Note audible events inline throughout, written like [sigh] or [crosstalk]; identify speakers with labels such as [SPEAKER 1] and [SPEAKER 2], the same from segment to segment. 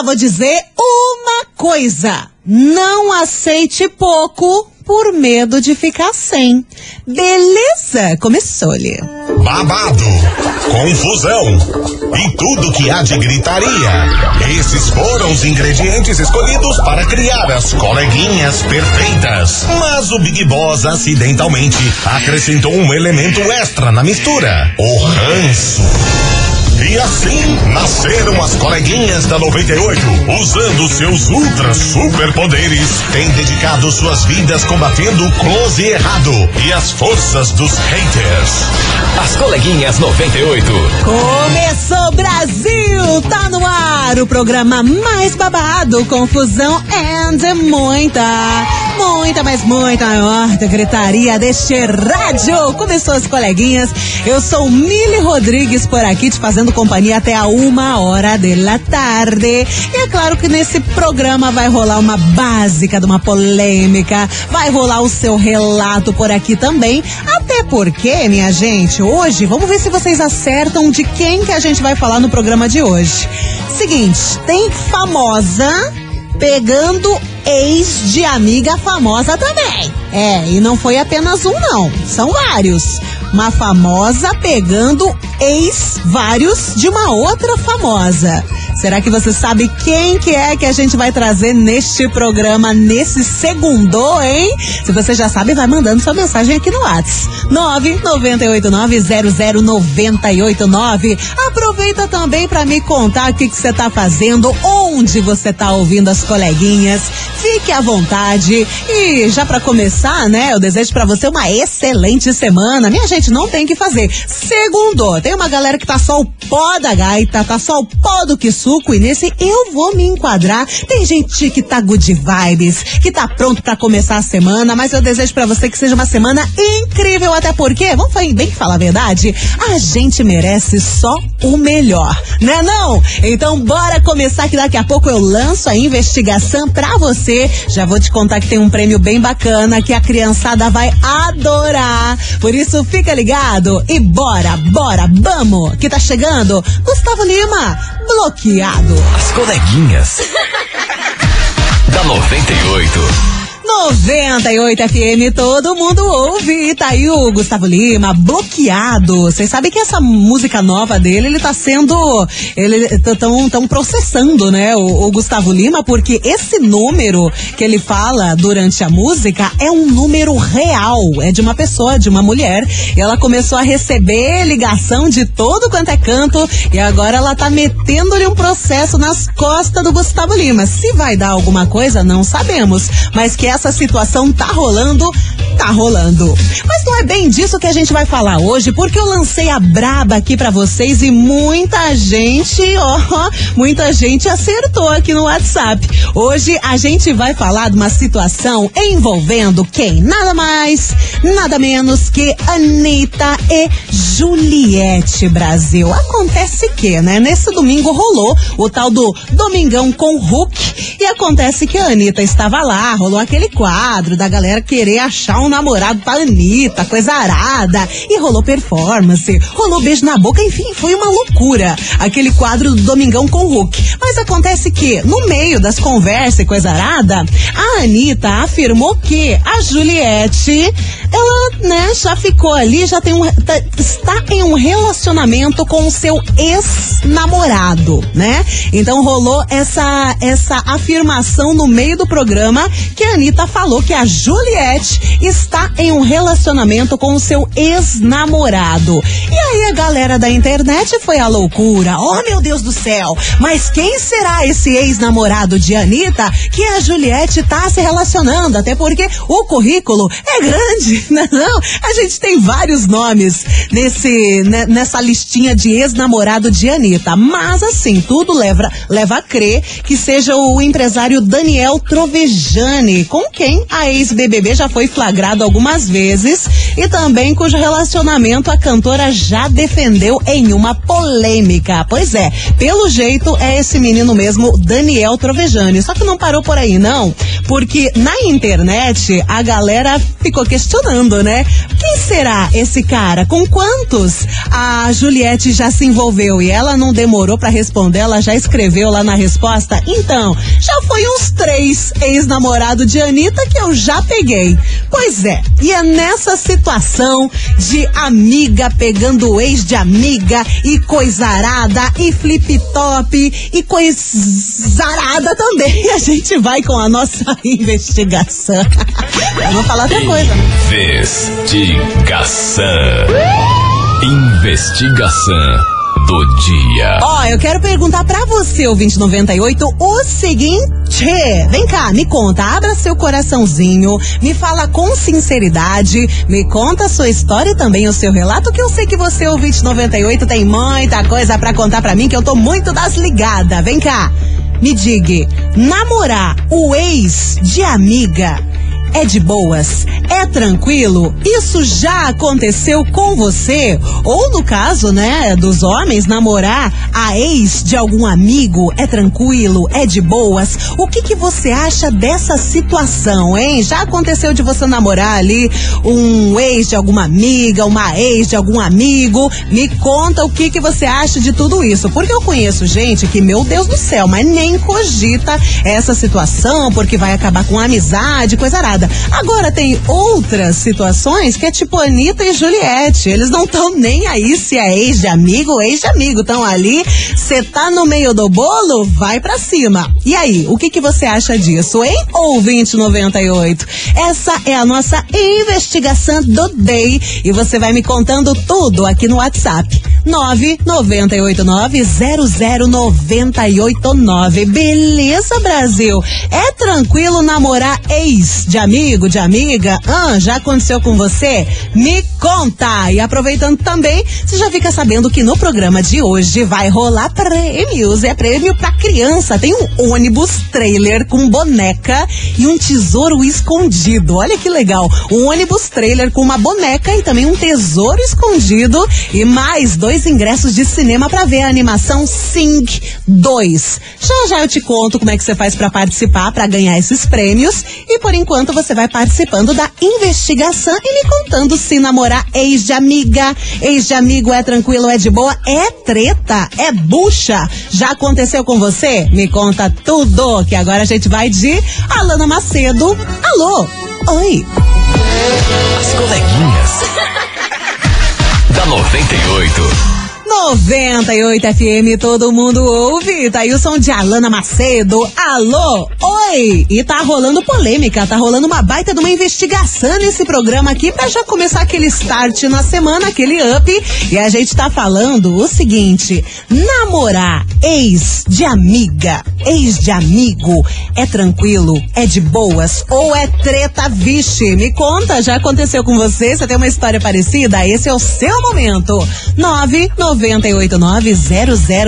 [SPEAKER 1] só vou dizer uma coisa: não aceite pouco por medo de ficar sem. Beleza? Começou-lhe.
[SPEAKER 2] Babado, confusão e tudo que há de gritaria. Esses foram os ingredientes escolhidos para criar as coleguinhas perfeitas. Mas o Big Boss acidentalmente acrescentou um elemento extra na mistura: o ranço. E assim nasceram as coleguinhas da 98, usando seus ultra superpoderes, têm dedicado suas vidas combatendo o close errado e as forças dos haters.
[SPEAKER 3] As coleguinhas 98.
[SPEAKER 1] Começou Brasil! Tá no ar o programa mais babado, confusão and muita, muita, mas muita maior gritaria deste rádio. Começou as coleguinhas. Eu sou Mili Rodrigues por aqui te fazendo companhia até a uma hora da tarde. E é claro que nesse programa vai rolar uma básica de uma polêmica, vai rolar o seu relato por aqui também. Até porque, minha gente, hoje, vamos ver se vocês acertam de quem que a gente vai falar no programa de hoje. Seguinte, tem famosa pegando ex de amiga famosa também. É, e não foi apenas um, não. São vários. Uma famosa pegando ex vários de uma outra famosa. Será que você sabe quem que é que a gente vai trazer neste programa nesse segundo, hein? Se você já sabe, vai mandando sua mensagem aqui no WhatsApp. 998900989. Aproveita também para me contar o que você tá fazendo, onde você tá ouvindo as coleguinhas. Fique à vontade. E já para começar, né, eu desejo para você uma excelente semana. Minha gente, não tem que fazer. Segundo, tem uma galera que tá só o pó da gaita, tá só o pó do que suco e nesse eu vou me enquadrar. Tem gente que tá good vibes, que tá pronto para começar a semana, mas eu desejo para você que seja uma semana incrível, até porque, vamos bem falar a verdade, a gente merece só o melhor, né não? Então bora começar que daqui a pouco eu lanço a investigação pra você. Já vou te contar que tem um prêmio bem bacana que a criançada vai adorar. Por isso fica ligado e bora, bora, vamos, que tá chegando Gustavo Lima, bloqueado.
[SPEAKER 3] As coleguinhas. [laughs] da 98.
[SPEAKER 1] 98 FM, todo mundo ouve. Tá aí o Gustavo Lima, bloqueado. Vocês sabem que essa música nova dele, ele tá sendo. Ele tão, tão processando, né? O, o, Gustavo Lima, porque esse número que ele fala durante a música é um número real. É de uma pessoa, de uma mulher. E ela começou a receber ligação de todo quanto é canto. E agora ela tá metendo-lhe um processo nas costas do Gustavo Lima. Se vai dar alguma coisa, não sabemos. Mas que essa essa situação tá rolando, tá rolando. Mas não é bem disso que a gente vai falar hoje, porque eu lancei a braba aqui para vocês e muita gente, [laughs] ó, muita gente acertou aqui no WhatsApp. Hoje a gente vai falar de uma situação envolvendo quem? Nada mais, nada menos que Anitta e Juliette Brasil. Acontece que, né? Nesse domingo rolou o tal do Domingão com Hulk e acontece que a Anitta estava lá, rolou aquele quadro da galera querer achar um namorado pra Anitta, coisa arada. E rolou performance, rolou beijo na boca, enfim, foi uma loucura. Aquele quadro do Domingão com o Hulk. Mas acontece que, no meio das conversas e coisa arada, a Anitta afirmou que a Juliette, ela, né, já ficou ali, já tem um. Tá, está em um relacionamento com o seu ex-namorado, né? Então rolou essa, essa afirmação no meio do programa que a Anitta falou que a Juliette está em um relacionamento com o seu ex-namorado. E aí a galera da internet foi à loucura. Oh, meu Deus do céu! Mas quem será esse ex-namorado de Anitta que a Juliette está se relacionando? Até porque o currículo é grande, [laughs] né, não? A gente tem vários nomes nesse, né, nessa listinha de ex-namorado de Anitta. Mas assim, tudo leva, leva a crer que seja o empresário Daniel Trovejani, com quem a ex-BBB já foi flagrado algumas vezes e também cujo relacionamento a cantora já defendeu em uma polêmica. Pois é, pelo jeito é esse menino mesmo, Daniel Trovejani. Só que não parou por aí, não, porque na internet a galera ficou questionando, né? Quem será esse cara? Com quantos a Juliette já se envolveu? E ela não demorou para responder, ela já escreveu lá na resposta. Então, já foi uns três ex-namorado de Anitta que eu já peguei. Pois é, e é nessa situação de amiga pegando ex de amiga e coisarada e flip-top e coisarada também. [laughs] A gente vai com a nossa [laughs] investigação. Eu vou falar outra coisa.
[SPEAKER 3] Investigação. Investigação do dia.
[SPEAKER 1] Ó, eu quero perguntar pra você, o 2098, o seguinte. Vem cá, me conta, abra seu coraçãozinho, me fala com sinceridade, me conta a sua história e também o seu relato, que eu sei que você, o 2098, tem muita coisa pra contar pra mim, que eu tô muito das ligadas. Vem cá, me diga, namorar o ex de amiga é de boas? É tranquilo? Isso já aconteceu com você? Ou no caso, né, dos homens, namorar a ex de algum amigo é tranquilo? É de boas? O que que você acha dessa situação, hein? Já aconteceu de você namorar ali um ex de alguma amiga, uma ex de algum amigo? Me conta o que que você acha de tudo isso, porque eu conheço gente que, meu Deus do céu, mas nem cogita essa situação porque vai acabar com a amizade, coisa arada. Agora tem outras situações que é tipo Anitta e Juliette. Eles não estão nem aí se é ex de amigo ou ex de amigo. Estão ali, você tá no meio do bolo, vai pra cima. E aí, o que, que você acha disso, hein? Ouvinte 98. Essa é a nossa investigação do Day. E você vai me contando tudo aqui no WhatsApp. 998900989. Beleza, Brasil? É tranquilo namorar ex de amigo, de amiga? Ah, já aconteceu com você? Me conta! E aproveitando também, você já fica sabendo que no programa de hoje vai rolar prêmios. É prêmio pra criança. Tem um ônibus trailer com boneca e um tesouro escondido. Olha que legal. Um ônibus trailer com uma boneca e também um tesouro escondido e mais dois ingressos de cinema para ver a animação Sing 2. Já já eu te conto como é que você faz para participar, para ganhar esses prêmios e por enquanto você vai participando da investigação e me contando se namorar ex de amiga, ex de amigo é tranquilo, é de boa, é treta, é bucha. Já aconteceu com você? Me conta tudo, que agora a gente vai de Alana Macedo. Alô? Oi.
[SPEAKER 3] As coleguinhas. [laughs] da 98.
[SPEAKER 1] 98 FM, todo mundo ouve. Tá aí o som de Alana Macedo. Alô, oi! E tá rolando polêmica, tá rolando uma baita de uma investigação nesse programa aqui pra já começar aquele start na semana, aquele up. E a gente tá falando o seguinte: namorar ex de amiga, ex de amigo, é tranquilo, é de boas ou é treta, vixe? Me conta, já aconteceu com você? Você tem uma história parecida? Esse é o seu momento. 999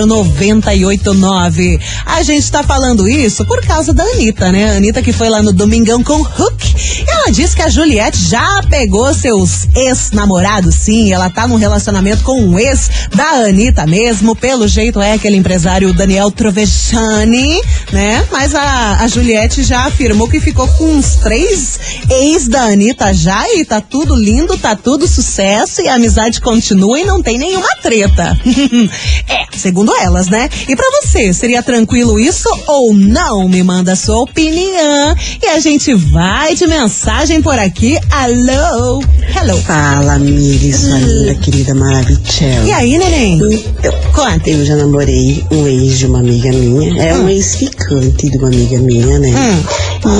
[SPEAKER 1] 989. A gente tá falando isso por causa da Anitta, né? A Anitta que foi lá no Domingão com Hook. Ela disse que a Juliette já pegou seus ex-namorados, sim. Ela tá num relacionamento com um ex da Anitta mesmo. Pelo jeito é aquele empresário Daniel Trovechani, né? Mas a, a Juliette já afirmou que ficou com uns três ex da Anitta já e tá tudo lindo, tá tudo sucesso e a amizade continua e não tem nenhuma treta. [laughs] é, segundo elas, né? E para você, seria tranquilo isso ou não? Me manda sua opinião e a gente vai de mensagem por aqui. Alô? Hello.
[SPEAKER 4] Fala, Miri, sua linda, querida Maravilha.
[SPEAKER 1] E aí, neném?
[SPEAKER 4] Então,
[SPEAKER 1] Conta.
[SPEAKER 4] eu já namorei um ex de uma amiga minha. É
[SPEAKER 1] Hum.
[SPEAKER 4] um ex-ficante de uma amiga minha, né?
[SPEAKER 1] Hum.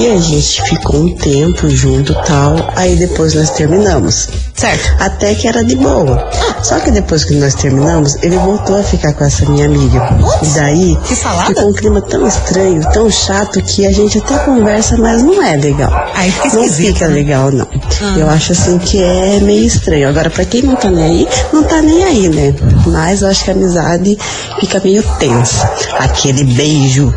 [SPEAKER 4] E a gente ficou um tempo junto tal. Aí depois nós terminamos.
[SPEAKER 1] Certo.
[SPEAKER 4] Até que era de boa. Só que depois que nós terminamos, ele voltou a ficar com essa minha amiga.
[SPEAKER 1] Putz,
[SPEAKER 4] E daí
[SPEAKER 1] que salada.
[SPEAKER 4] ficou um clima tão estranho, tão chato, que a gente até conversa, mas não é legal.
[SPEAKER 1] Aí fica
[SPEAKER 4] não fica
[SPEAKER 1] né?
[SPEAKER 4] legal, não.
[SPEAKER 1] Ah.
[SPEAKER 4] Eu acho assim que é meio estranho. Agora, pra quem não tá nem aí, não tá nem aí, né? Mas eu acho que a amizade fica meio tensa. Aquele beijo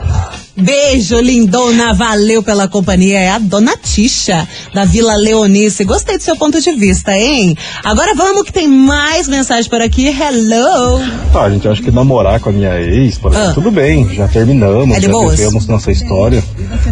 [SPEAKER 1] Beijo, lindona. Valeu pela companhia. É a dona Tisha, da Vila Leonice. Gostei do seu ponto de vista, hein? Agora vamos que tem mais mensagem por aqui. Hello.
[SPEAKER 5] Tá, gente, eu acho que namorar com a minha ex, por exemplo,
[SPEAKER 1] Ah.
[SPEAKER 5] tudo bem, já terminamos,
[SPEAKER 1] É
[SPEAKER 5] já
[SPEAKER 1] boas?
[SPEAKER 5] vivemos nossa história.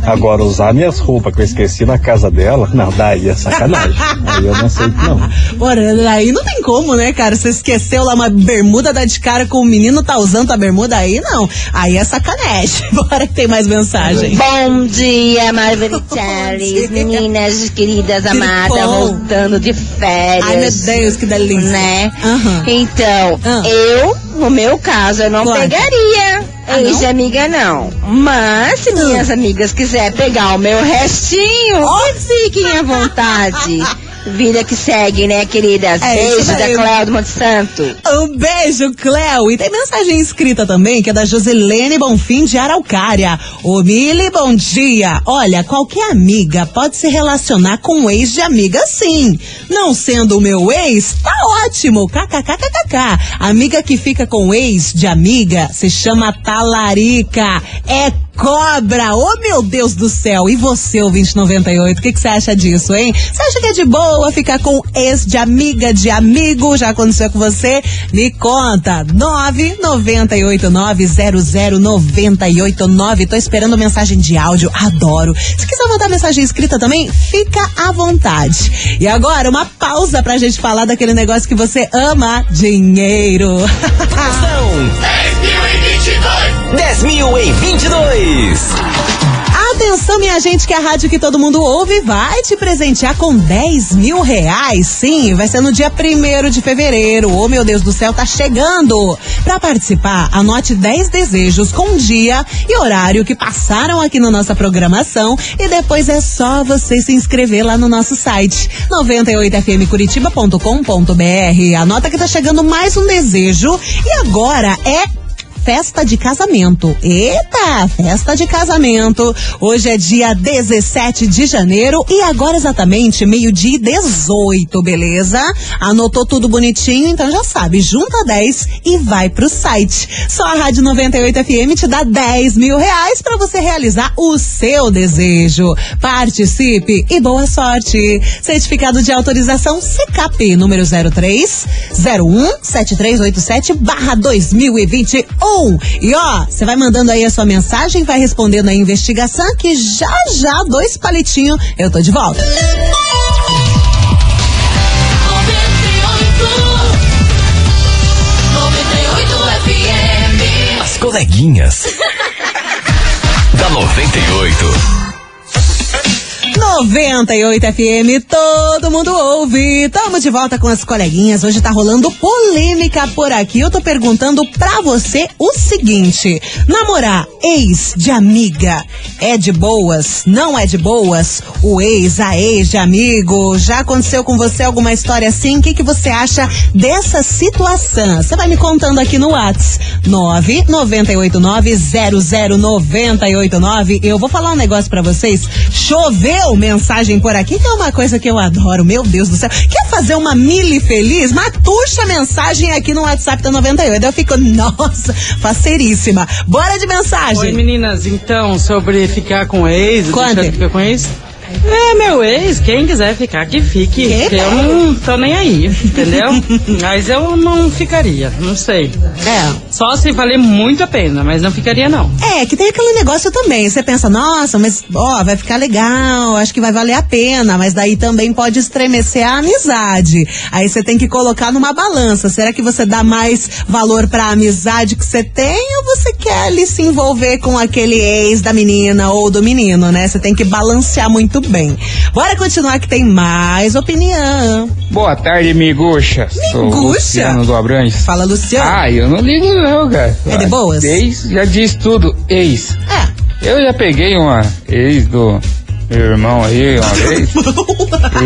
[SPEAKER 5] Agora, usar minhas roupas que eu esqueci na casa dela, não, daí é sacanagem. [laughs] Aí eu não aceito, não.
[SPEAKER 1] Bora, aí não tem como, né, cara? Você esqueceu lá uma bermuda, dá de cara com o menino, tá usando a bermuda aí, não. Aí é sacanagem. [laughs] Bora que tem mais mensagem. [laughs]
[SPEAKER 6] Bom dia. [laughs] Charles, meninas queridas
[SPEAKER 1] Que
[SPEAKER 6] amadas, voltando de férias.
[SPEAKER 1] Ai, meu Deus, que delícia.
[SPEAKER 6] Né?
[SPEAKER 1] Aham.
[SPEAKER 6] Então,
[SPEAKER 1] Ah.
[SPEAKER 6] eu, no meu caso, eu não pegaria
[SPEAKER 1] Ah,
[SPEAKER 6] ex
[SPEAKER 1] não?
[SPEAKER 6] não. Mas, se minhas amigas quiserem pegar o meu restinho, que fiquem à vontade. [laughs] Vida que segue, né, queridas?
[SPEAKER 1] É
[SPEAKER 6] Beijo da. Cléo do Monte Santo.
[SPEAKER 1] Um beijo, Cleo. E tem mensagem escrita também, que é da Josilene Bonfim de Araucária. Ô, Mili, bom dia. Olha, qualquer amiga pode se relacionar com um ex de amiga, sim. Não sendo o meu ex, tá ótimo. KKKKK. Amiga que fica com ex de amiga se chama talarica. É cobra. Ô, meu Deus do céu. E você, o 2098, o que você acha disso, hein? Você acha que é de boa ficar com ex de amiga, de amigo? Já aconteceu com você? Me conta. 998900989. Tô esperando mensagem de áudio. Adoro. Se quiser mandar mensagem escrita também, fica à vontade. E agora, uma pausa pra gente falar daquele negócio que você ama: dinheiro. [laughs]
[SPEAKER 3] São 10 mil em 22.
[SPEAKER 1] Atenção, minha gente, que a rádio que todo mundo ouve vai te presentear com 10 mil reais. Sim, vai ser no dia 1 de fevereiro. Oh, meu Deus do céu, tá chegando! Para participar, anote 10 desejos com dia e horário que passaram aqui na nossa programação e depois é só você se inscrever lá no nosso site 98fmcuritiba.com.br. Anota que tá chegando mais um desejo e agora é festa de casamento. Eita, festa de casamento. Hoje é dia 17 de janeiro e agora exatamente meio-dia e 18, beleza? Anotou tudo bonitinho, então já sabe, junta 10 e vai pro site. Só a Rádio 98 FM te dá 10 mil reais pra você realizar o seu desejo. Participe e boa sorte. Certificado de autorização CKP número 03 01 7387 barra 2021. E ó, você vai mandando aí a sua mensagem, vai respondendo a investigação que já já dois palitinhos eu tô de volta.
[SPEAKER 3] As coleguinhas. [laughs] da 98.
[SPEAKER 1] 98 FM, todo mundo ouve. Tamo de volta com as coleguinhas. Hoje tá rolando polêmica por aqui. Eu tô perguntando pra você o seguinte: namorar ex de amiga é de boas? Não é de boas? O ex, a ex de amigo, já aconteceu com você alguma história assim? O que, que você acha dessa situação? Você vai me contando aqui no Whats 998900989. Eu vou falar um negócio pra vocês. Choveu mensagem por aqui, que é uma coisa que eu adoro. Meu Deus do céu. Quer fazer uma mili feliz? Matuxa mensagem aqui no WhatsApp da 98. Eu fico, [laughs] nossa, faceiríssima. Bora de mensagem.
[SPEAKER 7] Oi meninas, então, sobre ficar com ex, de ficar com ex. É, meu ex, quem quiser ficar, que fique.
[SPEAKER 1] Que
[SPEAKER 7] eu não tô nem aí, entendeu? [laughs] mas eu não ficaria, não sei.
[SPEAKER 1] É.
[SPEAKER 7] Só se valer muito a pena, mas não ficaria não.
[SPEAKER 1] É, que tem aquele negócio também. Você pensa, nossa, mas ó, vai ficar legal, acho que vai valer a pena, mas daí também pode estremecer a amizade. Aí você tem que colocar numa balança. Será que você dá mais valor pra amizade que você tem ou você quer ali se envolver com aquele ex da menina ou do menino, né? Você tem que balancear muito bem. Bora continuar que tem mais opinião.
[SPEAKER 8] Boa tarde, miguxa.
[SPEAKER 1] Miguxa?
[SPEAKER 8] Luciano do Abrantes.
[SPEAKER 1] Fala, Luciano.
[SPEAKER 8] Ah, eu não ligo não, cara.
[SPEAKER 1] É de boas?
[SPEAKER 8] Ex já diz tudo, ex.
[SPEAKER 1] É.
[SPEAKER 8] Eu já peguei uma ex do meu irmão aí uma [laughs] vez.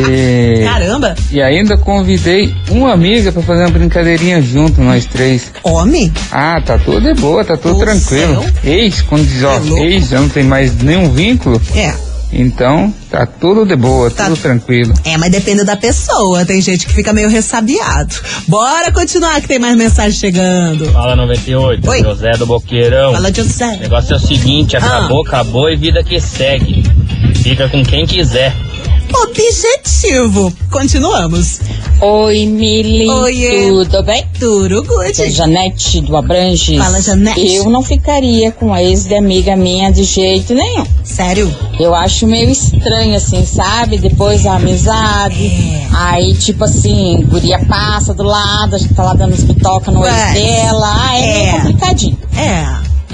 [SPEAKER 8] e,
[SPEAKER 1] Caramba.
[SPEAKER 8] e ainda convidei uma amiga pra fazer uma brincadeirinha junto, nós três.
[SPEAKER 1] Homem?
[SPEAKER 8] Ah, tá tudo de boa, tá tudo
[SPEAKER 1] Do
[SPEAKER 8] tranquilo.
[SPEAKER 1] céu.
[SPEAKER 8] Ex, quando diz ó,
[SPEAKER 1] É
[SPEAKER 8] ex, já não tem mais nenhum vínculo.
[SPEAKER 1] É.
[SPEAKER 8] Então, tá tudo de boa,
[SPEAKER 1] Tá.
[SPEAKER 8] tudo tranquilo.
[SPEAKER 1] É, mas depende da pessoa. Tem gente que fica meio ressabiado. Bora continuar que tem mais mensagem chegando.
[SPEAKER 9] Fala 98,
[SPEAKER 1] Oi.
[SPEAKER 9] José do Boqueirão.
[SPEAKER 1] Fala,
[SPEAKER 9] O
[SPEAKER 1] José.
[SPEAKER 9] negócio é o seguinte,
[SPEAKER 1] Ah.
[SPEAKER 9] acabou, acabou e vida que segue. Fica com quem quiser.
[SPEAKER 1] Objetivo. Continuamos.
[SPEAKER 10] Oi, Mili.
[SPEAKER 1] Oiê.
[SPEAKER 10] Tudo bem?
[SPEAKER 1] Tudo good.
[SPEAKER 10] Janete do Abranges.
[SPEAKER 1] Fala, Janete.
[SPEAKER 10] Eu não ficaria com a ex de amiga minha de jeito nenhum.
[SPEAKER 1] Sério?
[SPEAKER 10] Eu acho meio estranho, assim, sabe? Depois a amizade.
[SPEAKER 1] É.
[SPEAKER 10] Aí, tipo assim, guria passa do lado, a gente tá lá dando bitoca no
[SPEAKER 1] Ué.
[SPEAKER 10] ex dela. Ah, é,
[SPEAKER 1] É.
[SPEAKER 10] meio complicadinho.
[SPEAKER 1] É.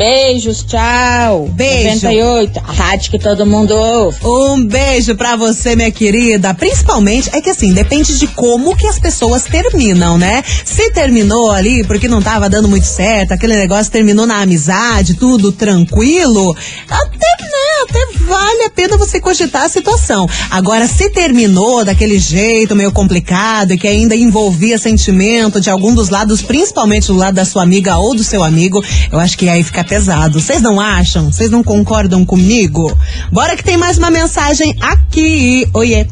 [SPEAKER 10] Beijos, tchau.
[SPEAKER 1] Beijo.
[SPEAKER 10] 98, a rádio que todo mundo ouve.
[SPEAKER 1] Um beijo pra você, minha querida. Principalmente, é que assim, depende de como que as pessoas terminam, né? Se terminou ali porque não tava dando muito certo, aquele negócio terminou na amizade, tudo tranquilo, até, né, até vale a pena você cogitar a situação. Agora, se terminou daquele jeito meio complicado e que ainda envolvia sentimento de algum dos lados, principalmente do lado da sua amiga ou do seu amigo, eu acho que aí fica pesado. Vocês não acham? Vocês não concordam comigo? Bora que tem mais uma mensagem aqui. Oiê.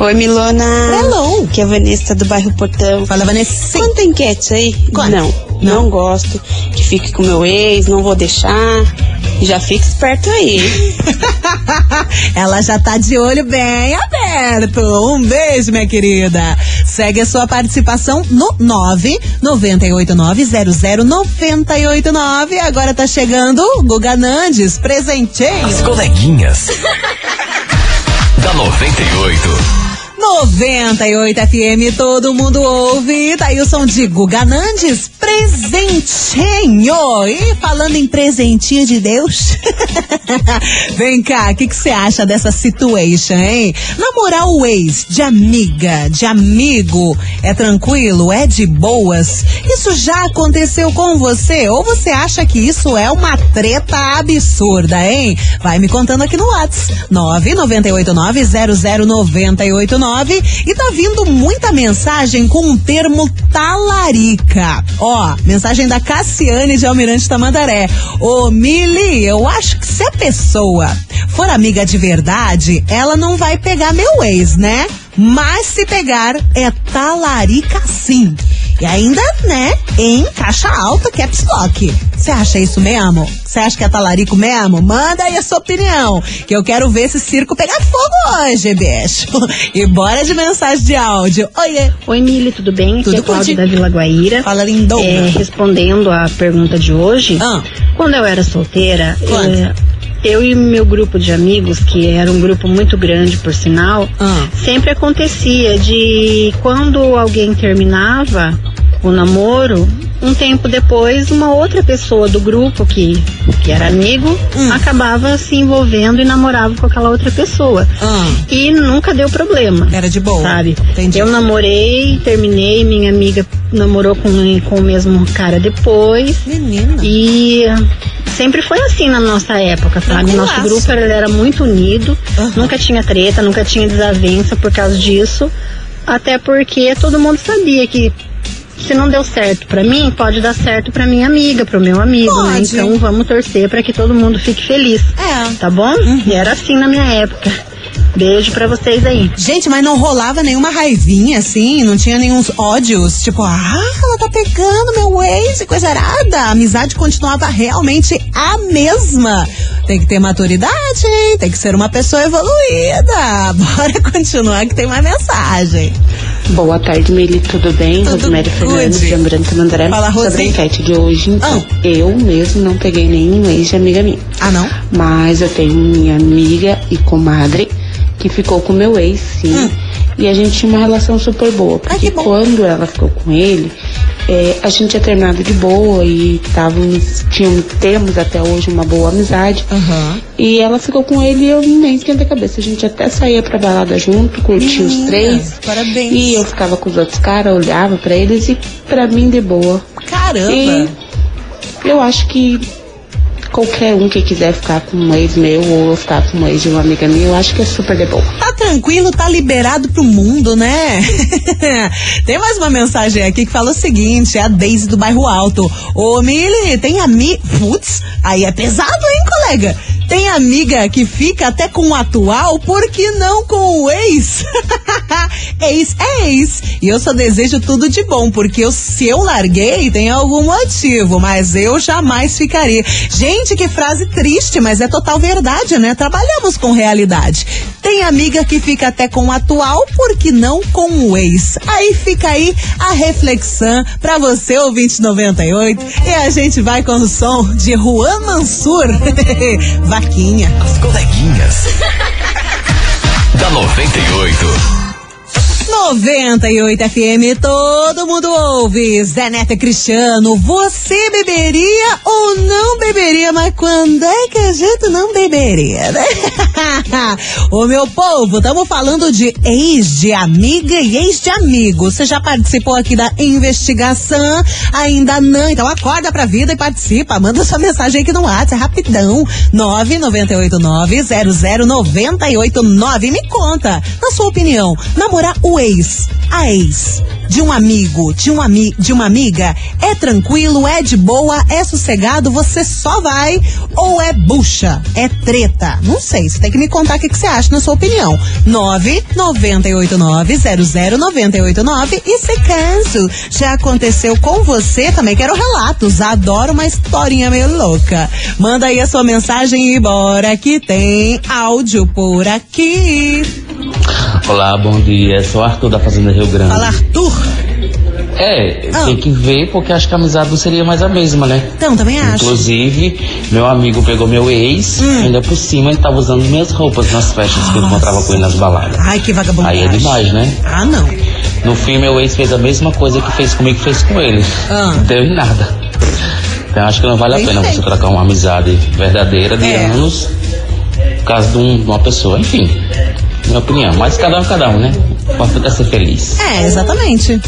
[SPEAKER 11] Oi, Milona.
[SPEAKER 1] Hello.
[SPEAKER 11] Que é a Vanessa do bairro Portão.
[SPEAKER 1] Fala, Vanessa.
[SPEAKER 11] Conta enquete aí?
[SPEAKER 1] Conta.
[SPEAKER 11] Não, não, gosto. Que fique com meu ex, não vou deixar. Já fica esperto aí. [laughs]
[SPEAKER 1] Ela já tá de olho bem aberto. Um beijo, minha querida. Segue a sua participação no 998900989. Agora tá chegando o Guga Nandes, presentinho.
[SPEAKER 3] As coleguinhas. [laughs] da 98.
[SPEAKER 1] 98 FM, todo mundo ouve. Tá aí o som de Guga Nandes, presentinho. E falando em presentinho de Deus, [laughs] vem cá, o que você acha dessa situation, hein? Namorar o ex de amiga, de amigo, é tranquilo? É de boas? Isso já aconteceu com você? Ou você acha que isso é uma treta absurda, hein? Vai me contando aqui no WhatsApp. 998900989 e tá vindo muita mensagem com o termo talarica. Ó, mensagem da Cassiane de Almirante Tamandaré. Ô, Mili, eu acho que se a pessoa for amiga de verdade, ela não vai pegar meu ex, né? Mas se pegar, é talarica sim. E ainda, né, em caixa alta, caps lock. Você acha isso mesmo? Você acha que é talarico mesmo? Manda aí a sua opinião, que eu quero ver esse circo pegar fogo hoje, bicho. E bora de mensagem de áudio. Oiê.
[SPEAKER 12] Oi, Mili, tudo bem?
[SPEAKER 1] Tudo
[SPEAKER 12] Aqui é Cláudia da Vila Guaíra.
[SPEAKER 1] Fala, lindona.
[SPEAKER 12] É, respondendo a pergunta de hoje,
[SPEAKER 1] Ah.
[SPEAKER 12] quando eu era solteira,
[SPEAKER 1] Quando?
[SPEAKER 12] é, eu e meu grupo de amigos, que era um grupo muito grande, por sinal,
[SPEAKER 1] Ah.
[SPEAKER 12] sempre acontecia de quando alguém terminava o namoro, um tempo depois, uma outra pessoa do grupo que, que era amigo
[SPEAKER 1] Hum.
[SPEAKER 12] acabava se envolvendo e namorava com aquela outra pessoa.
[SPEAKER 1] Ah,
[SPEAKER 12] E nunca deu problema.
[SPEAKER 1] era de boa.
[SPEAKER 12] Sabe?
[SPEAKER 1] Entendi.
[SPEAKER 12] Eu namorei, terminei, minha amiga namorou com, com o mesmo cara depois.
[SPEAKER 1] Menina.
[SPEAKER 12] E sempre foi assim na nossa época, sabe? Nosso grupo ele era muito unido,
[SPEAKER 1] Aham.
[SPEAKER 12] nunca tinha treta, nunca tinha desavença por causa disso. Até porque todo mundo sabia que se não deu certo pra mim, pode dar certo pra minha amiga, pro meu amigo, né?
[SPEAKER 1] Pode.
[SPEAKER 12] Então vamos torcer pra que todo mundo fique feliz.
[SPEAKER 1] É.
[SPEAKER 12] Tá bom? E era assim na minha época. Beijo pra vocês aí.
[SPEAKER 1] Gente, mas não rolava nenhuma raivinha, assim, não tinha nenhum ódios, tipo, ah, ela tá pegando meu ex e coisa arada. A amizade continuava realmente a mesma. Tem que ter maturidade, hein? Tem que ser uma pessoa evoluída. [laughs] Bora continuar que tem mais mensagem.
[SPEAKER 11] Boa tarde, Mili, tudo bem?
[SPEAKER 1] Tudo
[SPEAKER 11] Rosemary Fernandes, de Amarante Mandaré.
[SPEAKER 1] Fala, Rosi.
[SPEAKER 11] Sobre a enquete de hoje, então,
[SPEAKER 1] Ah.
[SPEAKER 11] eu mesmo não peguei nenhum ex de amiga minha.
[SPEAKER 1] Ah, não?
[SPEAKER 11] Mas eu tenho minha amiga e comadre que ficou com meu ex, sim.
[SPEAKER 1] Hum.
[SPEAKER 11] E a gente tinha uma relação super boa.
[SPEAKER 1] Ai,
[SPEAKER 11] Porque
[SPEAKER 1] que bom.
[SPEAKER 11] quando ela ficou com ele, é, a gente tinha terminado de boa e távamos, tínhamos, temos até hoje uma boa amizade.
[SPEAKER 1] Aham.
[SPEAKER 11] E ela ficou com ele e eu nem esquentei a cabeça. A gente até saía pra balada junto, curtia os três.
[SPEAKER 1] Parabéns.
[SPEAKER 11] E eu ficava com os outros caras, olhava pra eles e pra mim de boa.
[SPEAKER 1] Caramba.
[SPEAKER 11] E eu acho que qualquer um que quiser ficar com um ex meu ou ficar com um ex de uma amiga minha, eu acho que é super de boa.
[SPEAKER 1] Tá tranquilo, tá liberado pro mundo, né? [laughs] tem mais uma mensagem aqui que fala o seguinte: é a Daisy do bairro Alto. Ô, Mili, tem ami. Putz, aí é pesado, hein, colega? Tem amiga que fica até com o atual, por que não com o ex? [laughs] ex é ex. E eu só desejo tudo de bom, porque eu, se eu larguei, tem algum motivo, mas eu jamais ficaria. Gente, que frase triste, mas é total verdade, né? Trabalhamos com realidade. Tem amiga que fica até com o atual, por que não com o ex? Aí fica aí a reflexão pra você, ouvinte 98. E a gente vai com o som de Juan Mansur. [laughs] Vaquinha.
[SPEAKER 3] As coleguinhas. [laughs] da 98.
[SPEAKER 1] 98 FM, todo mundo ouve. Zé Neto Cristiano, você beberia ou não beberia? Mas quando é que a gente não beberia, né? [laughs] [laughs] Ô meu povo, estamos falando de ex de amiga e ex de amigo. Você já participou aqui da investigação? Ainda não? Então acorda pra vida e participa. Manda sua mensagem aqui no WhatsApp, é rapidão. 998900989. Me conta, na sua opinião, namorar o ex, a ex de um amigo, de, um ami de uma amiga, é tranquilo, é de boa, é sossegado, você só vai ou é bucha, é treta? Não sei, você tem que me contar o que, que você acha na sua opinião. 998900989 e se caso já aconteceu com você, também quero relatos, adoro uma historinha meio louca. Manda aí a sua mensagem e bora que tem áudio por aqui.
[SPEAKER 13] Olá, bom dia. Sou Arthur da Fazenda Rio Grande.
[SPEAKER 1] Fala, Arthur.
[SPEAKER 13] É,
[SPEAKER 1] Ah.
[SPEAKER 13] tem que ver porque acho que a amizade não seria mais a mesma, né?
[SPEAKER 1] Então, também acho.
[SPEAKER 13] Inclusive, meu amigo pegou meu ex,
[SPEAKER 1] Hum.
[SPEAKER 13] ainda por cima ele tava usando minhas roupas nas festas que eu encontrava com ele nas baladas.
[SPEAKER 1] Ai, que vagabundagem.
[SPEAKER 13] Aí é demais, né?
[SPEAKER 1] Ah, não.
[SPEAKER 13] No fim, meu ex fez a mesma coisa que fez comigo, fez com ele.
[SPEAKER 1] Ah.
[SPEAKER 13] Não deu em nada. Então acho que não vale a
[SPEAKER 1] Bem
[SPEAKER 13] pena
[SPEAKER 1] feito.
[SPEAKER 13] você trocar uma amizade verdadeira de
[SPEAKER 1] É.
[SPEAKER 13] anos por causa de, um- de uma pessoa. Enfim, minha opinião. Mas cada um, cada um, né? O importante é ser feliz.
[SPEAKER 1] É, exatamente.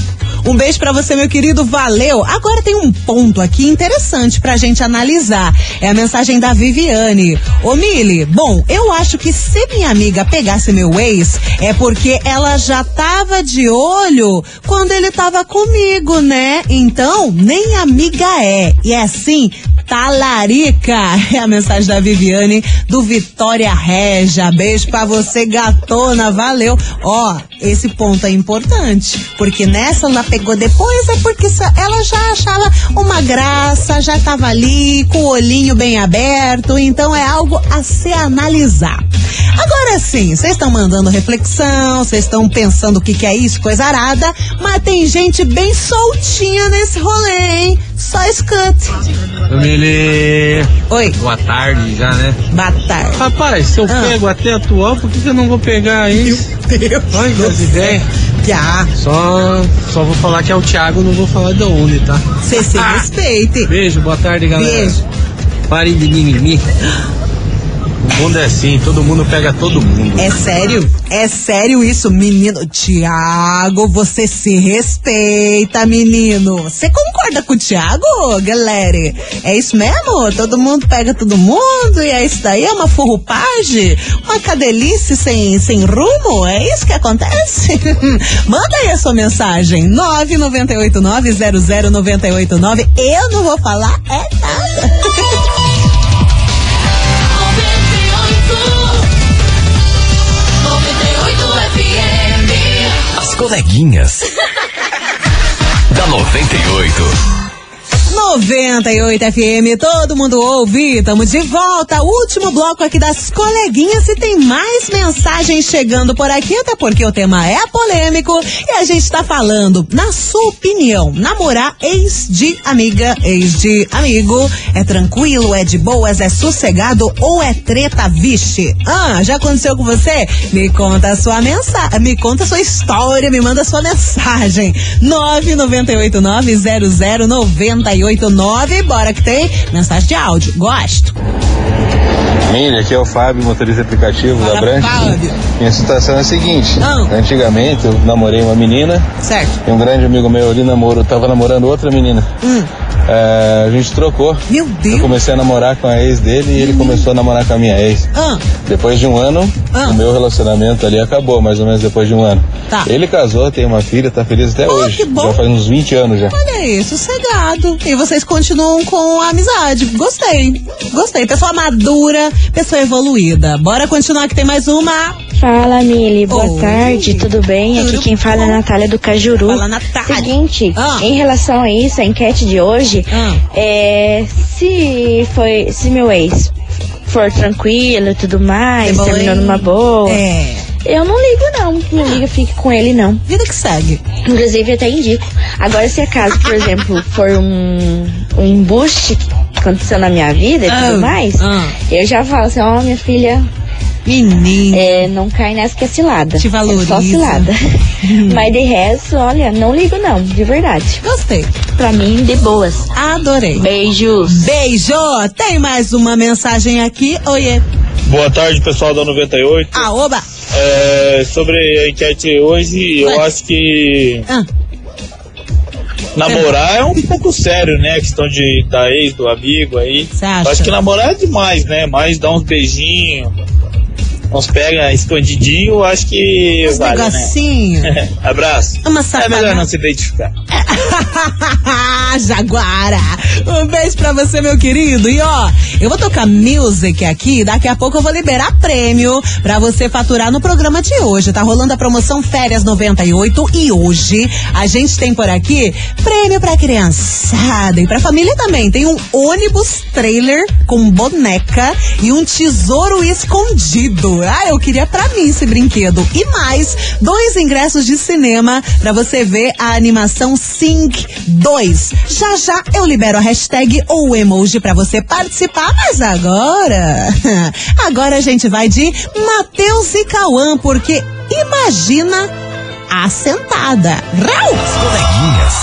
[SPEAKER 1] Um beijo pra você, meu querido, valeu. Agora tem um ponto aqui interessante pra gente analisar. É a mensagem da Viviane. Ô Mili, bom, eu acho que se minha amiga pegasse meu ex, é porque ela já tava de olho quando ele tava comigo, né? Então, nem amiga é. E é assim, talarica. É a mensagem da Viviane do Vitória Regia. Beijo pra você, gatona, valeu. Ó, esse ponto é importante, porque nessa ela pegou depois, é porque ela já achava uma graça, já tava ali com o olhinho bem aberto, então é algo a se analisar. Agora sim, vocês estão mandando reflexão, vocês estão pensando o que, que é isso, coisa arada, mas tem gente bem soltinha nesse rolê, hein? Só escute.
[SPEAKER 14] Mili.
[SPEAKER 1] Oi.
[SPEAKER 14] Boa tarde já, né?
[SPEAKER 1] Boa tarde.
[SPEAKER 14] Rapaz, se eu
[SPEAKER 1] Ah.
[SPEAKER 14] pego até atual, por que, que eu não vou pegar isso?
[SPEAKER 1] Deus.
[SPEAKER 14] Olha as ideias.
[SPEAKER 1] Já.
[SPEAKER 14] Só, só vou falar que é o Thiago, não vou falar de onde, tá?
[SPEAKER 1] Você se [laughs] respeite.
[SPEAKER 14] Beijo, boa tarde, galera.
[SPEAKER 1] Beijo.
[SPEAKER 14] Parem de mimimi. Mundo é assim, todo mundo pega todo mundo.
[SPEAKER 1] É sério? É sério isso, menino? Tiago, você se respeita, menino. Você concorda com o Tiago, galera? É isso mesmo? Todo mundo pega todo mundo e é isso daí? É uma furrupagem? Uma cadelice sem, sem rumo? É isso que acontece? [laughs] Manda aí a sua mensagem. 998900989. Eu não vou falar é nada. [laughs]
[SPEAKER 3] coleguinhas. [laughs] da 98.
[SPEAKER 1] 98 FM, todo mundo ouve, estamos de volta, último bloco aqui das coleguinhas. E tem mais mensagens chegando por aqui, até porque o tema é polêmico. E a gente tá falando, na sua opinião, namorar ex de amiga, ex de amigo, é tranquilo, é de boas, é sossegado ou é treta, vixe? Ah, já aconteceu com você? Me conta a sua mensagem, me conta a sua história, me manda a sua mensagem, 998900989, bora que tem mensagem de áudio, gosto.
[SPEAKER 15] Mili, aqui é o Fábio, motorista aplicativo
[SPEAKER 1] Fala,
[SPEAKER 15] da Branch.
[SPEAKER 1] Fábio.
[SPEAKER 15] Minha situação é a seguinte: antigamente eu namorei uma menina
[SPEAKER 1] Certo.
[SPEAKER 15] e um grande amigo meu ali namorou, tava namorando outra menina.
[SPEAKER 1] Hum.
[SPEAKER 15] É, a gente trocou.
[SPEAKER 1] Meu Deus.
[SPEAKER 15] Eu comecei a namorar com a ex dele e ele começou a namorar com a minha ex.
[SPEAKER 1] Ah,
[SPEAKER 15] Depois de um ano, o meu relacionamento ali acabou, mais ou menos depois de um ano.
[SPEAKER 1] Tá.
[SPEAKER 15] Ele casou, tem uma filha, tá feliz até hoje.
[SPEAKER 1] que bom.
[SPEAKER 15] Já faz uns 20 anos já.
[SPEAKER 1] olha aí, sossegado. E vocês continuam com a amizade. Gostei. Gostei. Pessoa madura, pessoa evoluída. Bora continuar que tem mais uma.
[SPEAKER 16] Fala, Mili. Boa
[SPEAKER 1] Oi.
[SPEAKER 16] tarde, tudo bem? Aqui quem fala é a Natália do Cajuru.
[SPEAKER 1] Fala, Natália.
[SPEAKER 16] Seguinte,
[SPEAKER 1] Ah.
[SPEAKER 16] em relação a isso, a enquete de hoje, é se foi, se meu ex for tranquilo e tudo mais,
[SPEAKER 1] Tem
[SPEAKER 16] terminou numa boa,
[SPEAKER 1] É.
[SPEAKER 16] eu não ligo não, não ligo, fique com ele não.
[SPEAKER 1] Vida que segue.
[SPEAKER 16] Inclusive até indico. Agora se acaso, por exemplo, for um, um embuste que aconteceu na minha vida e
[SPEAKER 1] Ah,
[SPEAKER 16] tudo mais,
[SPEAKER 1] ah.
[SPEAKER 16] eu já falo assim, ó, minha filha,
[SPEAKER 1] Menina.
[SPEAKER 16] é, não cai nessa que é cilada.
[SPEAKER 1] Te valoriza.
[SPEAKER 16] É só cilada. [laughs] Mas de resto, olha, não ligo não, de verdade.
[SPEAKER 1] Gostei.
[SPEAKER 16] Pra mim, de boas.
[SPEAKER 1] Adorei.
[SPEAKER 16] Beijos.
[SPEAKER 1] Beijo. Tem mais uma mensagem aqui. Oiê.
[SPEAKER 17] Boa tarde, pessoal da 98.
[SPEAKER 1] Ah, oba.
[SPEAKER 17] É, sobre a enquete hoje, eu acho que
[SPEAKER 1] Ah.
[SPEAKER 17] namorar é um pouco sério, né? A questão de da ex, do amigo aí. acho que namorar é demais, né? Mais dar uns beijinhos, uns pega escondidinho, acho que
[SPEAKER 1] Uns
[SPEAKER 17] vale,
[SPEAKER 1] negocinho.
[SPEAKER 17] né? Abraço.
[SPEAKER 1] Uma
[SPEAKER 17] é melhor não se identificar. [laughs]
[SPEAKER 1] Jaguara! Um beijo pra você, meu querido. E ó, eu vou tocar music aqui. Daqui a pouco eu vou liberar prêmio pra você faturar no programa de hoje. Tá rolando a promoção Férias 98 e hoje a gente tem por aqui prêmio pra criançada e pra família também. Tem um ônibus trailer com boneca e um tesouro escondido. Ah, eu queria pra mim esse brinquedo. E mais, dois ingressos de cinema pra você ver a animação Sing 2. Já já eu libero a hashtag ou emoji pra você participar, mas agora, [laughs] agora a gente vai de Matheus e Cauã, porque imagina a sentada. Rau!
[SPEAKER 3] Coleguinhas.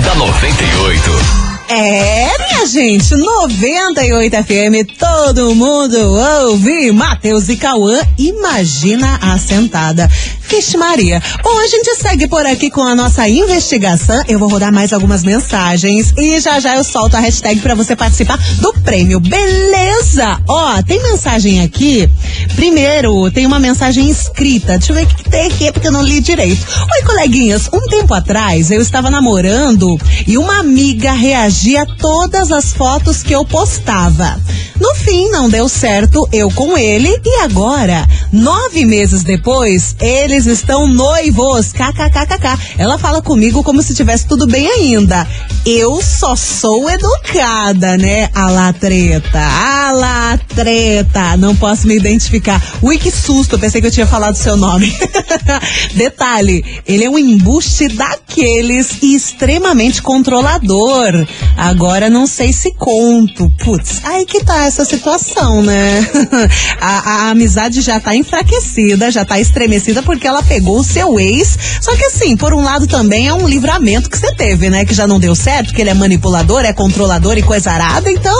[SPEAKER 3] [laughs] da 98.
[SPEAKER 1] É, minha gente, 98 FM, todo mundo ouve. Matheus e Cauã, imagina a sentada. Vixe Maria. Bom, a gente segue por aqui com a nossa investigação. Eu vou rodar mais algumas mensagens e já já eu solto a hashtag pra você participar do prêmio. Beleza? Ó, tem mensagem aqui. Primeiro, tem uma mensagem escrita. Deixa eu ver o que tem aqui, porque eu não li direito. Oi, coleguinhas. Um tempo atrás, eu estava namorando e uma amiga reagia a todas as fotos que eu postava. No fim, não deu certo eu com ele e agora, nove meses depois, eles estão noivos. KKKKK. Ela fala comigo como se tivesse tudo bem ainda. Eu só sou educada, né? A lá treta. A lá treta. Não posso me identificar. Ui, que susto. Pensei que eu tinha falado seu nome. [laughs] Detalhe, ele é um embuste daqueles e extremamente controlador. Agora não sei se conto. Putz, aí que tá essa situação, né? [laughs] a, a amizade já tá enfraquecida, já tá estremecida porque ela pegou o seu ex. Só que assim, por um lado também é um livramento que você teve, né? Que já não deu certo, que ele é manipulador, é controlador e coisa arada. Então,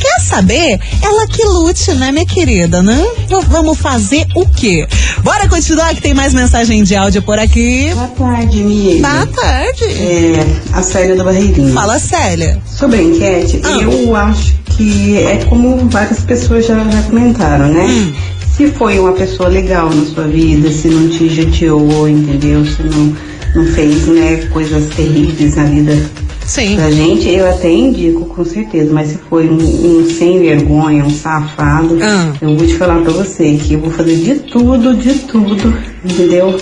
[SPEAKER 1] quer saber? Ela que lute, né, minha querida, né? Então, Vamos fazer o quê? Bora continuar que tem mais mensagem de áudio por aqui.
[SPEAKER 18] Boa tarde, Mia.
[SPEAKER 1] Boa tarde.
[SPEAKER 18] É, a Célia da Barreirinha.
[SPEAKER 1] Fala, Célia.
[SPEAKER 18] Sobre a enquete,
[SPEAKER 1] Ah.
[SPEAKER 18] eu acho que é como várias pessoas já, já comentaram, né?
[SPEAKER 1] Hum.
[SPEAKER 18] Se foi uma pessoa legal na sua vida, se não te judiou, entendeu? Se não, não fez, né, coisas terríveis na vida
[SPEAKER 1] Sim.
[SPEAKER 18] da gente, eu até indico, com certeza. Mas se foi um, um sem vergonha, um safado,
[SPEAKER 1] Ah.
[SPEAKER 18] eu vou te falar pra você que eu vou fazer de tudo, de tudo, entendeu?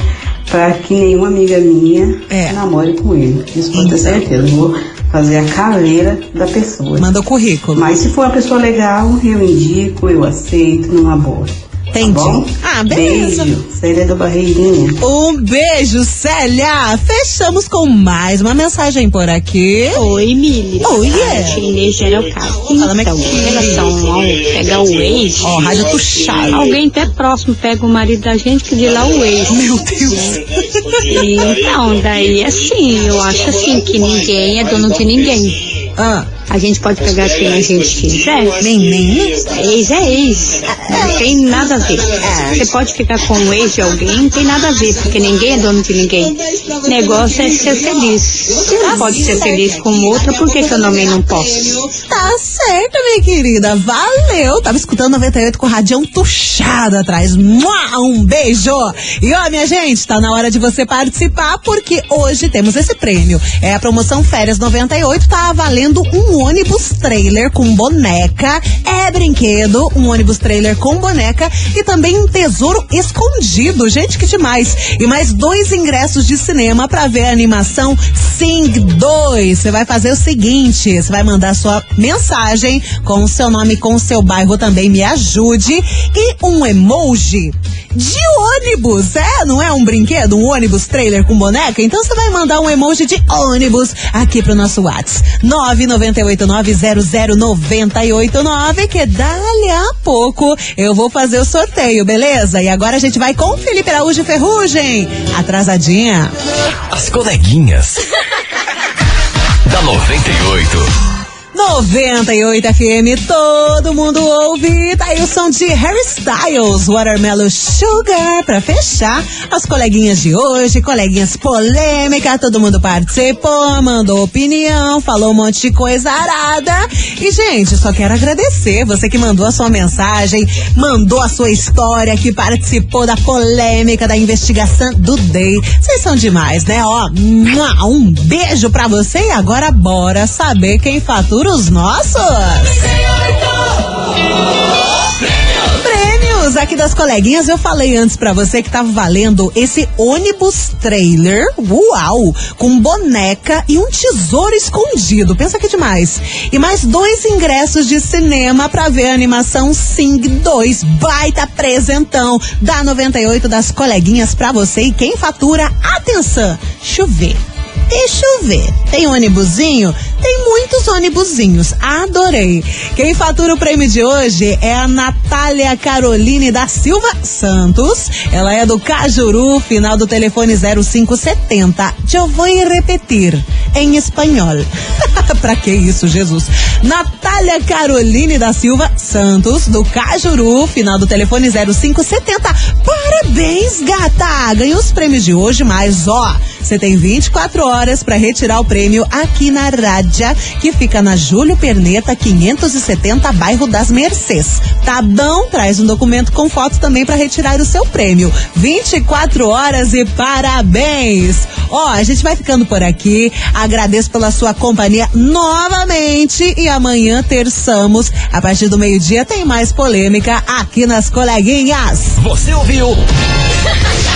[SPEAKER 18] Pra que nenhuma amiga minha
[SPEAKER 1] É.
[SPEAKER 18] namore com ele. Isso pode ter certeza. Eu vou fazer a caveira da pessoa.
[SPEAKER 1] Manda o currículo.
[SPEAKER 18] Mas se for uma pessoa legal, eu indico, eu aceito numa boa.
[SPEAKER 1] Entendi.
[SPEAKER 18] Tá bom?
[SPEAKER 1] Ah, beleza.
[SPEAKER 18] Beijo, Célia do Barreirinha.
[SPEAKER 1] Um beijo, Célia! Fechamos com mais uma mensagem por aqui.
[SPEAKER 19] Oi, Mili.
[SPEAKER 1] Oi, é.
[SPEAKER 19] Chinês era o caso.
[SPEAKER 1] Fala, minha
[SPEAKER 19] Então, em relação ao pegar o ex.
[SPEAKER 1] Ó, rádio puxado.
[SPEAKER 19] Alguém até próximo pega o marido da gente que de lá o ex.
[SPEAKER 1] Meu Deus.
[SPEAKER 19] Então, daí assim, eu acho assim que ninguém é dono de ninguém. A gente pode pegar quem a gente quiser.
[SPEAKER 1] Neném?
[SPEAKER 19] Ex é ex. Não tem nada a ver. Você pode ficar com o ex de alguém, não tem nada a ver, porque ninguém é dono de ninguém. O negócio é ser feliz. Se não pode ser feliz com outra, por que, que eu também não posso?
[SPEAKER 1] Tá certo, minha querida. Valeu. Tava escutando 98 com o radião tuchado atrás. Mua! Um beijo. E ó, minha gente, tá na hora de você participar, porque hoje temos esse prêmio. É a promoção Férias 98, tá valendo um ônibus trailer com boneca. É brinquedo, um ônibus trailer com boneca e também um tesouro escondido. Gente, que demais. E mais dois ingressos de cinema pra ver a animação Sing 2. Você vai fazer o seguinte: você vai mandar sua mensagem com o seu nome, com o seu bairro também, me ajude, e um emoji de ônibus. É, não é um brinquedo, um ônibus trailer com boneca? Então você vai mandar um emoji de ônibus aqui pro nosso WhatsApp. 998900989, que dali a pouco eu vou fazer o sorteio, beleza? E agora a gente vai com Felipe Araújo Ferrugem. Atrasadinha.
[SPEAKER 3] As coleguinhas. [laughs] da 98.
[SPEAKER 1] 98 FM, todo mundo ouve. Tá aí o som de Harry Styles, Watermelon Sugar, pra fechar as coleguinhas de hoje, coleguinhas polêmicas, todo mundo participou, mandou opinião, falou um monte de coisa arada. E, gente, só quero agradecer você que mandou a sua mensagem, mandou a sua história, que participou da polêmica, da investigação do Day. Vocês são demais, né? Ó, um beijo pra você e agora bora saber quem fatura os nossos. Prêmios aqui das coleguinhas. Eu falei antes pra você que tava valendo esse ônibus trailer, uau, com boneca e um tesouro escondido. Pensa que demais. E mais dois ingressos de cinema pra ver a animação Sing 2. Baita presentão da 98 das coleguinhas pra você. E quem fatura, atenção, chover. Deixa eu ver. Tem ônibusinho? Tem muitos ônibusinhos. Adorei. Quem fatura o prêmio de hoje é a Natália Caroline da Silva Santos. Ela é do Cajuru, final do telefone 0570. Eu vou repetir em espanhol. [laughs] pra que isso, Jesus? Natália Caroline da Silva Santos, do Cajuru, final do telefone 0570. Parabéns, gata! Ganhou os prêmios de hoje, mas ó, você tem 24 horas para retirar o prêmio aqui na Rádia, que fica na Júlio Perneta 570, bairro das Mercês. Tá bom? Traz um documento com foto também para retirar o seu prêmio. 24 horas e parabéns! Ó, a gente vai ficando por aqui. Agradeço pela sua companhia novamente e amanhã terçamos a partir do meio-dia tem mais polêmica aqui nas coleguinhas.
[SPEAKER 3] Você ouviu? [laughs]